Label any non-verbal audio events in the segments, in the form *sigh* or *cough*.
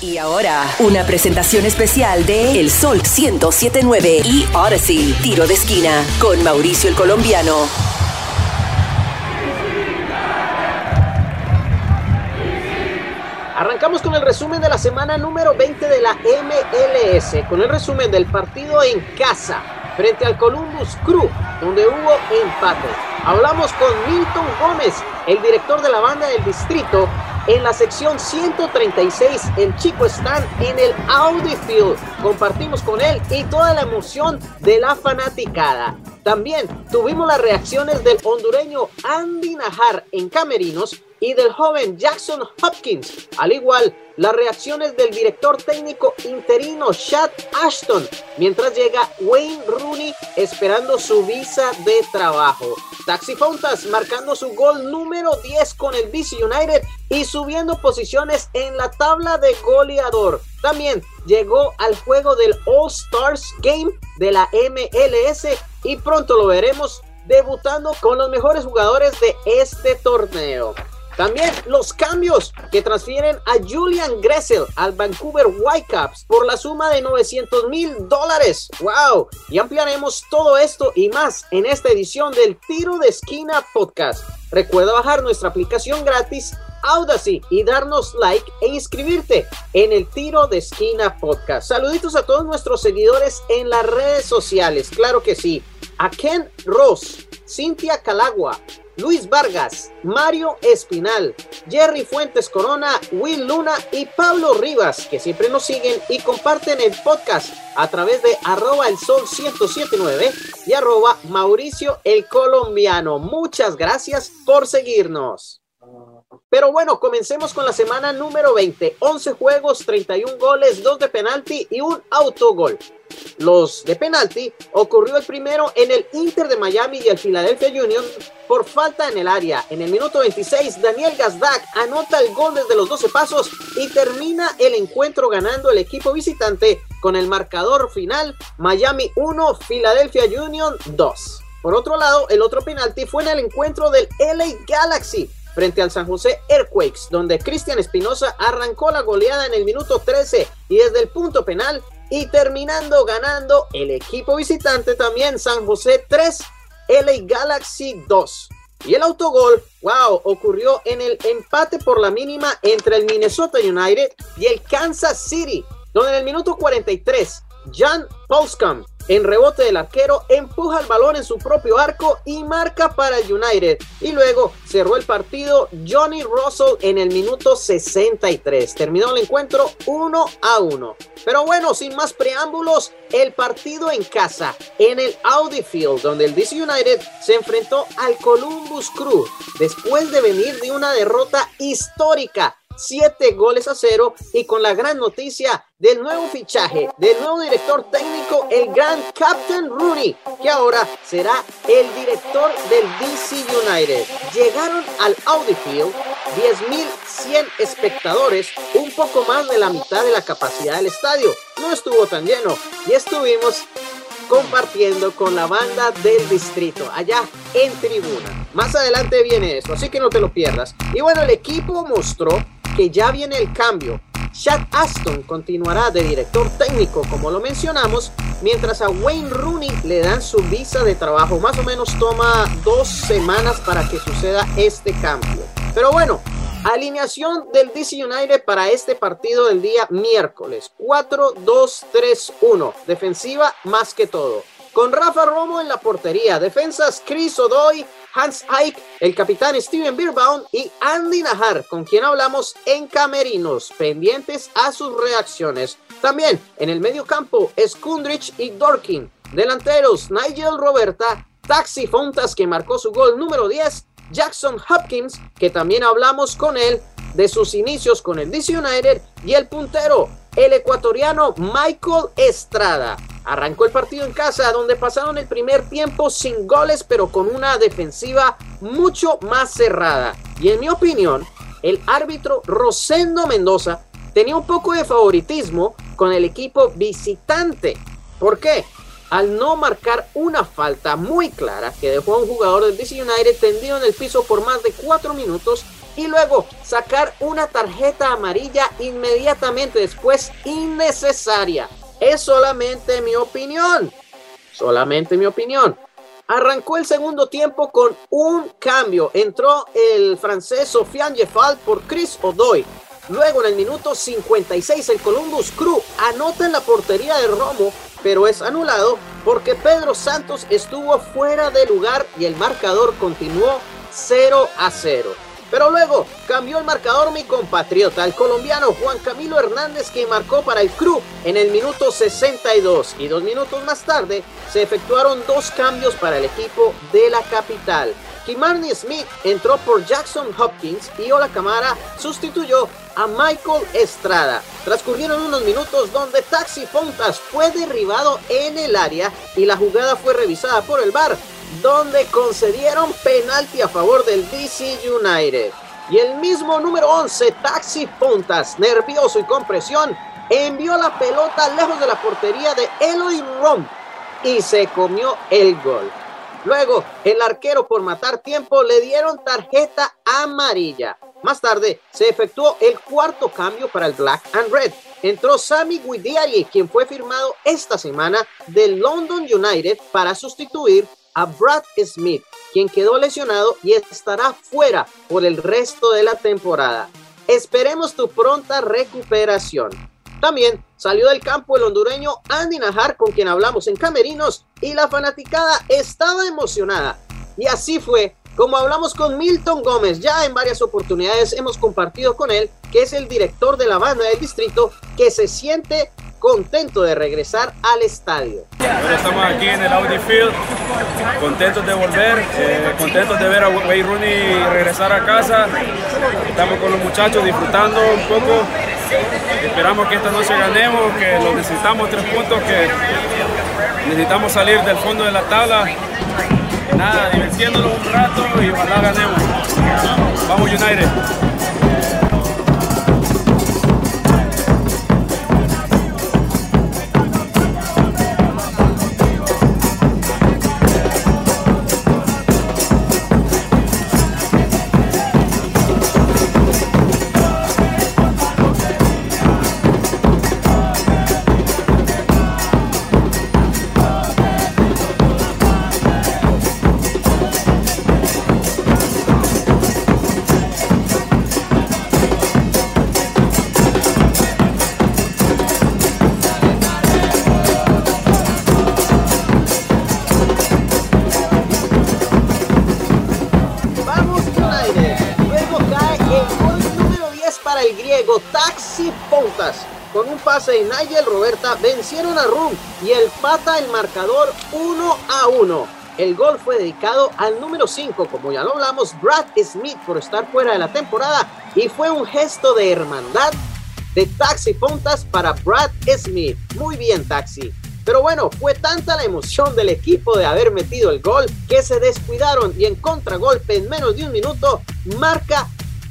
Y ahora, una presentación especial de El Sol 1079 y Odyssey, tiro de esquina, con Mauricio el Colombiano. Arrancamos con el resumen de la semana número 20 de la MLS, con el resumen del partido en casa frente al Columbus Crew, donde hubo empate. Hablamos con Milton Gómez, el director de la banda del distrito, en la sección 136, el chico está en el Audi Field. Compartimos con él y toda la emoción de la fanaticada. También tuvimos las reacciones del hondureño Andy Najar en Camerinos y del joven Jackson Hopkins, al igual las reacciones del director técnico interino Chad Ashton, mientras llega Wayne Rooney esperando su visa de trabajo. Taxi Fontas marcando su gol número 10 con el DC United y subiendo posiciones en la tabla de goleador. También llegó al juego del All Stars Game de la MLS y pronto lo veremos debutando con los mejores jugadores de este torneo. También los cambios que transfieren a Julian Gressel al Vancouver Whitecaps por la suma de 900 mil dólares. ¡Wow! Y ampliaremos todo esto y más en esta edición del Tiro de Esquina Podcast. Recuerda bajar nuestra aplicación gratis Audacy y darnos like e inscribirte en el Tiro de Esquina Podcast. Saluditos a todos nuestros seguidores en las redes sociales, claro que sí. A Ken Ross, Cintia Calagua, Luis Vargas, Mario Espinal, Jerry Fuentes Corona, Will Luna y Pablo Rivas, que siempre nos siguen y comparten el podcast a través de arroba el sol 1079 y arroba Mauricio el Colombiano. Muchas gracias por seguirnos. Pero bueno, comencemos con la semana número 20. 11 juegos, 31 goles, 2 de penalti y un autogol. Los de penalti ocurrió el primero en el Inter de Miami y el Philadelphia Union por falta en el área. En el minuto 26, Daniel Gazdak anota el gol desde los 12 pasos y termina el encuentro ganando el equipo visitante con el marcador final Miami 1, Philadelphia Union 2. Por otro lado, el otro penalti fue en el encuentro del LA Galaxy frente al San José Earthquakes, donde Cristian Espinosa arrancó la goleada en el minuto 13 y desde el punto penal y terminando ganando el equipo visitante también San José 3, LA Galaxy 2. Y el autogol, wow, ocurrió en el empate por la mínima entre el Minnesota United y el Kansas City, donde en el minuto 43, Jan Polskamp en rebote del arquero, empuja el balón en su propio arco y marca para el United. Y luego cerró el partido Johnny Russell en el minuto 63. Terminó el encuentro 1 a 1. Pero bueno, sin más preámbulos, el partido en casa, en el Audi Field, donde el DC United se enfrentó al Columbus Crew después de venir de una derrota histórica 7 goles a cero y con la gran noticia del nuevo fichaje del nuevo director técnico, el gran Captain Rooney, que ahora será el director del DC United. Llegaron al Audi Field 10.100 espectadores, un poco más de la mitad de la capacidad del estadio. No estuvo tan lleno y estuvimos compartiendo con la banda del distrito allá en tribuna. Más adelante viene esto, así que no te lo pierdas. Y bueno, el equipo mostró que ya viene el cambio. Chad Aston continuará de director técnico, como lo mencionamos, mientras a Wayne Rooney le dan su visa de trabajo. Más o menos toma dos semanas para que suceda este cambio. Pero bueno, alineación del DC United para este partido del día miércoles. 4-2-3-1. Defensiva más que todo. Con Rafa Romo en la portería. Defensas Chris Odoy, Hans Ike, el capitán Steven Birbaum y Andy Najar, con quien hablamos en Camerinos, pendientes a sus reacciones. También en el medio campo, Skundrich y Dorkin. Delanteros, Nigel Roberta, Taxi Fontas, que marcó su gol número 10, Jackson Hopkins, que también hablamos con él de sus inicios con el DC United, y el puntero, el ecuatoriano Michael Estrada. Arrancó el partido en casa, donde pasaron el primer tiempo sin goles, pero con una defensiva mucho más cerrada. Y en mi opinión, el árbitro Rosendo Mendoza tenía un poco de favoritismo con el equipo visitante. ¿Por qué? Al no marcar una falta muy clara que dejó a un jugador del DC United tendido en el piso por más de 4 minutos y luego sacar una tarjeta amarilla inmediatamente después innecesaria. Es solamente mi opinión. Solamente mi opinión. Arrancó el segundo tiempo con un cambio. Entró el francés Sofiane Jeffal por Chris Odoy. Luego en el minuto 56 el Columbus Crew anota en la portería de Romo, pero es anulado porque Pedro Santos estuvo fuera de lugar y el marcador continuó 0 a 0. Pero luego cambió el marcador mi compatriota, el colombiano Juan Camilo Hernández, que marcó para el Crew en el minuto 62. Y dos minutos más tarde se efectuaron dos cambios para el equipo de la capital. Kimarni Smith entró por Jackson Hopkins y Ola Camara sustituyó a Michael Estrada. Transcurrieron unos minutos donde Taxi Fontas fue derribado en el área y la jugada fue revisada por el VAR, donde concedieron penalti a favor del DC United. Y el mismo número 11, Taxi Fontas, nervioso y con presión, envió la pelota lejos de la portería de Eloy Rom y se comió el gol. Luego, el arquero por matar tiempo le dieron tarjeta amarilla. Más tarde, se efectuó el cuarto cambio para el Black and Red. Entró Sammy Guidiari, quien fue firmado esta semana del London United para sustituir a Brad Smith, quien quedó lesionado y estará fuera por el resto de la temporada. Esperemos tu pronta recuperación. También salió del campo el hondureño Andy Najar, con quien hablamos en Camerinos, y la fanaticada estaba emocionada. Y así fue como hablamos con Milton Gómez, ya en varias oportunidades hemos compartido con él, que es el director de la banda del distrito, que se siente contento de regresar al estadio. estamos aquí en el Audi Field, contentos de volver, eh, contentos de ver a Wayne Rooney regresar a casa. Estamos con los muchachos disfrutando un poco. Esperamos que esta noche ganemos, que lo necesitamos tres puntos, que necesitamos salir del fondo de la tabla. Nada, divirtiéndonos un rato y ojalá ganemos. Vamos United. Pase de Nigel Roberta vencieron a Rum y el pata el marcador 1 a 1. El gol fue dedicado al número 5, como ya lo hablamos, Brad Smith por estar fuera de la temporada y fue un gesto de hermandad de Taxi Fontas para Brad Smith. Muy bien, Taxi. Pero bueno, fue tanta la emoción del equipo de haber metido el gol que se descuidaron y en contragolpe en menos de un minuto marca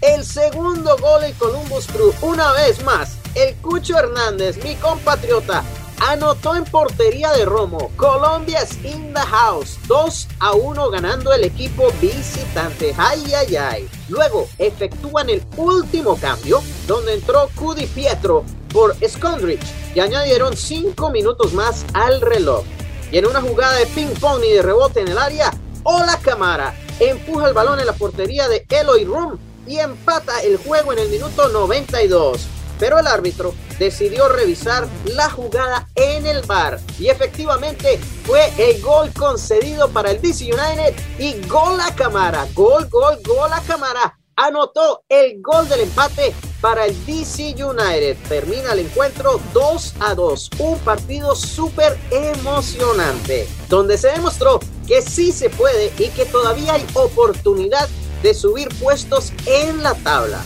el segundo gol en Columbus Crew. Una vez más, el Cucho Hernández, mi compatriota, anotó en portería de Romo. Colombia es in the house. 2 a 1 ganando el equipo visitante. Ay, ay, ay. Luego efectúan el último cambio, donde entró Cudi Pietro por Scondridge y añadieron 5 minutos más al reloj. Y en una jugada de ping-pong y de rebote en el área, Ola Camara empuja el balón en la portería de Eloy Room y empata el juego en el minuto 92. Pero el árbitro decidió revisar la jugada en el bar y efectivamente fue el gol concedido para el DC United y gol a cámara, gol, gol, gol a cámara. Anotó el gol del empate para el DC United. Termina el encuentro 2 a 2. Un partido súper emocionante, donde se demostró que sí se puede y que todavía hay oportunidad de subir puestos en la tabla.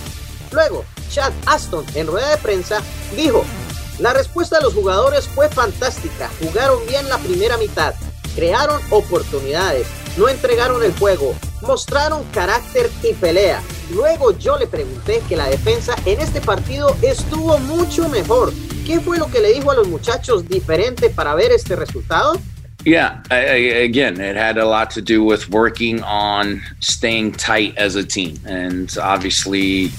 Luego, Chad Aston en rueda de prensa dijo, la respuesta de los jugadores fue fantástica, jugaron bien la primera mitad, crearon oportunidades, no entregaron el juego, mostraron carácter y pelea. Luego yo le pregunté que la defensa en este partido estuvo mucho mejor. ¿Qué fue lo que le dijo a los muchachos diferente para ver este resultado? Yeah, I, again, it had a lot to do with working on staying tight as a team. And obviously,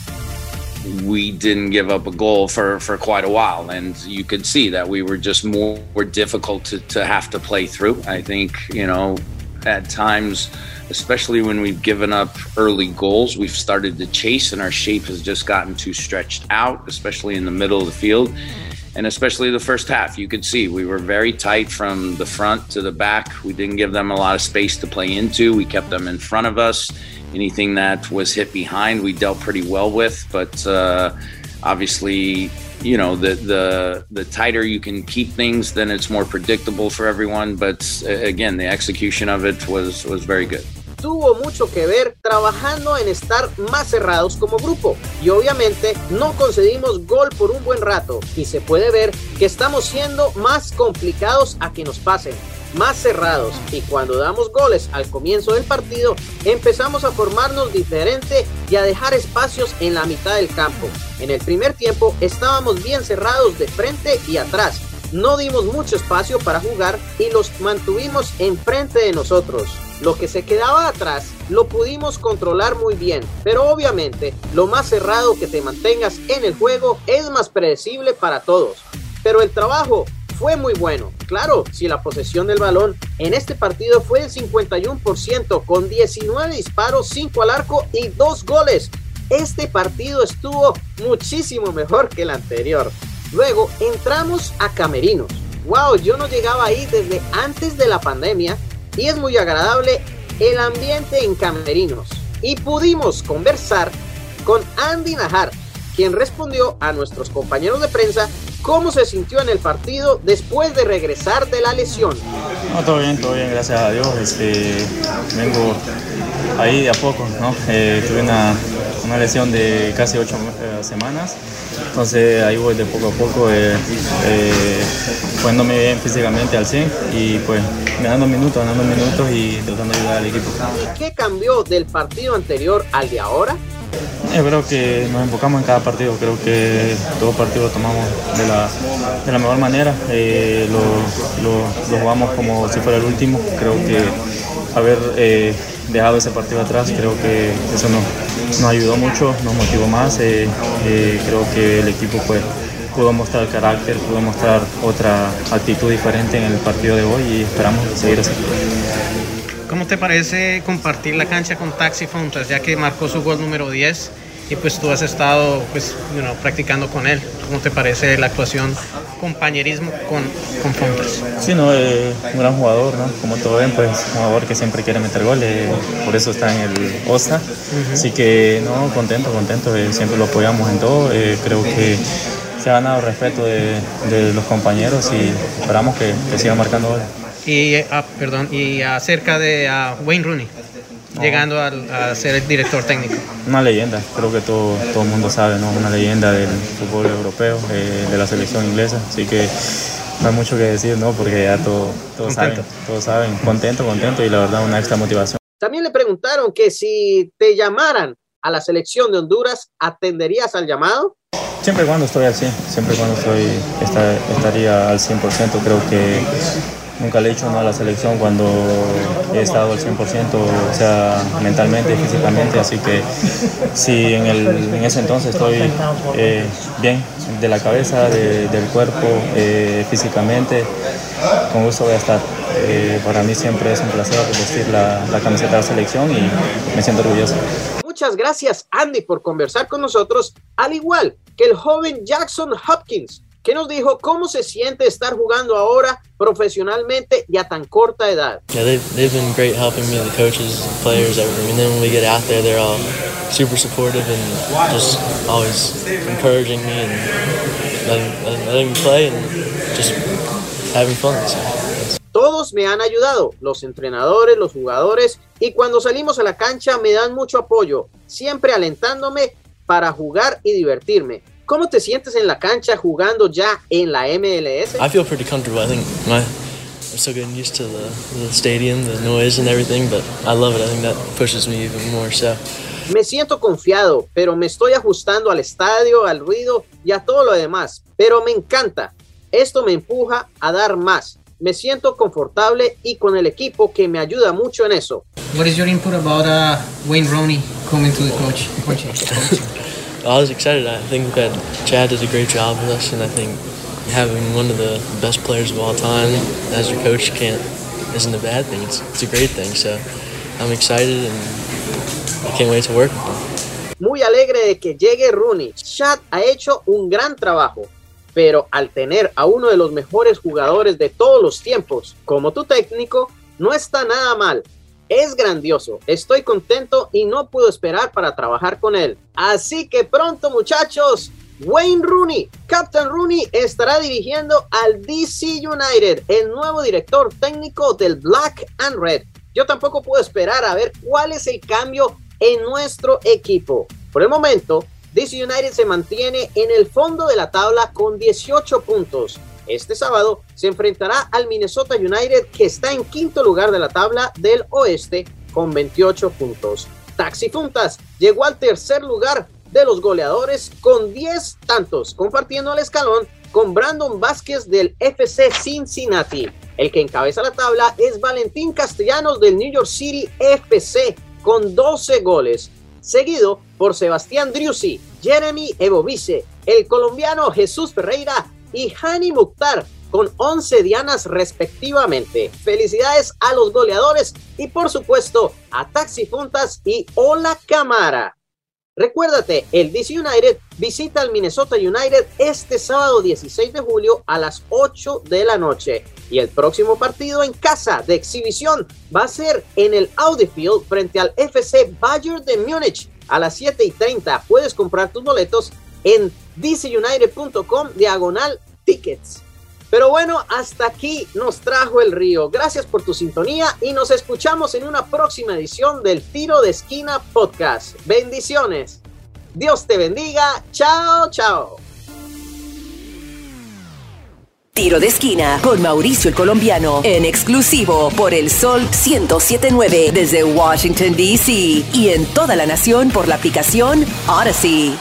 we didn't give up a goal for, for quite a while. And you could see that we were just more, more difficult to, to have to play through. I think, you know, at times, especially when we've given up early goals, we've started to chase and our shape has just gotten too stretched out, especially in the middle of the field. And especially the first half, you could see we were very tight from the front to the back. We didn't give them a lot of space to play into. We kept them in front of us. Anything that was hit behind, we dealt pretty well with. But uh, obviously, you know, the the the tighter you can keep things, then it's more predictable for everyone. But again, the execution of it was was very good. tuvo mucho que ver trabajando en estar más cerrados como grupo y obviamente no concedimos gol por un buen rato y se puede ver que estamos siendo más complicados a que nos pasen más cerrados y cuando damos goles al comienzo del partido empezamos a formarnos diferente y a dejar espacios en la mitad del campo. En el primer tiempo estábamos bien cerrados de frente y atrás. No dimos mucho espacio para jugar y los mantuvimos enfrente de nosotros. Lo que se quedaba atrás lo pudimos controlar muy bien, pero obviamente lo más cerrado que te mantengas en el juego es más predecible para todos. Pero el trabajo fue muy bueno. Claro, si la posesión del balón en este partido fue del 51% con 19 disparos, 5 al arco y 2 goles. Este partido estuvo muchísimo mejor que el anterior. Luego entramos a Camerinos. Wow, yo no llegaba ahí desde antes de la pandemia y es muy agradable el ambiente en Camerinos. Y pudimos conversar con Andy Najar, quien respondió a nuestros compañeros de prensa cómo se sintió en el partido después de regresar de la lesión. todo bien, todo bien, gracias a Dios. Este, vengo ahí de a poco, ¿no? Eh, tuve una, una, lesión de casi ocho eh, semanas, entonces ahí voy de poco a poco, eh, poniéndome bien físicamente al 100 y pues me dando minutos, dando minutos y tratando de ayudar al equipo. ¿Qué cambió del partido anterior al de ahora? Yo creo que nos enfocamos en cada partido, creo que todo partido lo tomamos de la, de la mejor manera, eh, lo, jugamos como si fuera el último, creo que haber eh, dejado ese partido atrás, creo que eso nos, nos ayudó mucho, nos motivó más, eh, eh, creo que el equipo pues, pudo mostrar carácter, pudo mostrar otra actitud diferente en el partido de hoy y esperamos seguir así. ¿Cómo te parece compartir la cancha con Taxi Fontas, ya que marcó su gol número 10 y pues tú has estado pues, you know, practicando con él? ¿Cómo te parece la actuación, compañerismo con, con Fontas? Sí, no, eh, un gran jugador, ¿no? Como todo ven, pues un jugador que siempre quiere meter goles, por eso está en el OSTA. Uh -huh. Así que, no, contento, contento, eh, siempre lo apoyamos en todo. Eh, creo que se ha ganado el respeto de, de los compañeros y esperamos que, que siga marcando goles. Y, ah, perdón, y acerca de uh, Wayne Rooney, no. llegando a, a, ser el director técnico. Una leyenda, creo que todo, todo el mundo sabe, ¿no? una leyenda del fútbol europeo, eh, de la selección inglesa, así que no hay mucho que decir, ¿no? porque ya todo, todos, saben, todos saben, contento, contento y la verdad una extra motivación. También le preguntaron que si te llamaran a la selección de Honduras, ¿atenderías al llamado? Siempre y cuando estoy al 100, siempre y cuando estoy, está, estaría al 100%, creo que nunca le he dicho no a la selección cuando he estado al 100%, o sea, mentalmente y físicamente, así que si en, el, en ese entonces estoy eh, bien de la cabeza, de, del cuerpo, eh, físicamente, con gusto voy a estar. Eh, para mí siempre es un placer vestir la, la camiseta de la selección y me siento orgulloso. Muchas gracias Andy por conversar con nosotros, al igual que el joven Jackson Hopkins, que nos dijo cómo se siente estar jugando ahora profesionalmente y a tan corta edad. Yeah, they've, they've been great helping me, the coaches, the players, everything. And then when we get out there, they're all super supportive and just always encouraging me and letting, me play and just having fun. So. Todos me han ayudado, los entrenadores, los jugadores, y cuando salimos a la cancha me dan mucho apoyo, siempre alentándome para jugar y divertirme. ¿Cómo te sientes en la cancha jugando ya en la MLS? I feel pretty comfortable. I think my, I'm still getting used to the, the stadium, the noise and everything, but I love it. I think that pushes me even more. So. Me siento confiado, pero me estoy ajustando al estadio, al ruido y a todo lo demás. Pero me encanta. Esto me empuja a dar más. me siento confortable y con el equipo que me ayuda mucho en eso. What is your input about uh, Wayne Rooney coming to the coach? *laughs* I was excited. I think that Chad does a great job with us, and I think having one of the best players of all time as your coach can't isn't a bad thing. It's, it's a great thing. So I'm excited and I can't wait to work with him. Muy alegre de que llegue Rooney. Chad ha hecho un gran trabajo, pero al tener a uno de los mejores jugadores de todos los tiempos como tu técnico, no está nada mal. Es grandioso, estoy contento y no puedo esperar para trabajar con él. Así que pronto muchachos, Wayne Rooney, Captain Rooney, estará dirigiendo al DC United, el nuevo director técnico del Black and Red. Yo tampoco puedo esperar a ver cuál es el cambio en nuestro equipo. Por el momento, DC United se mantiene en el fondo de la tabla con 18 puntos. Este sábado se enfrentará al Minnesota United que está en quinto lugar de la tabla del oeste con 28 puntos. Taxi Funtas llegó al tercer lugar de los goleadores con 10 tantos, compartiendo el escalón con Brandon Vázquez del FC Cincinnati. El que encabeza la tabla es Valentín Castellanos del New York City FC con 12 goles, seguido por Sebastián Driussi, Jeremy Evovice, el colombiano Jesús Ferreira y Hani Mukhtar con 11 dianas respectivamente. Felicidades a los goleadores y por supuesto a Taxi Funtas y Hola Camara. Recuérdate, el DC United visita al Minnesota United este sábado 16 de julio a las 8 de la noche. Y el próximo partido en casa de exhibición va a ser en el Audi Field frente al FC Bayern de Múnich a las 7 y 30. Puedes comprar tus boletos en dcunited.com diagonal tickets. Pero bueno, hasta aquí nos trajo el río. Gracias por tu sintonía y nos escuchamos en una próxima edición del Tiro de Esquina Podcast. Bendiciones. Dios te bendiga. Chao, chao. Tiro de esquina con Mauricio el Colombiano en exclusivo por el Sol 1079 desde Washington, D.C. y en toda la nación por la aplicación Odyssey.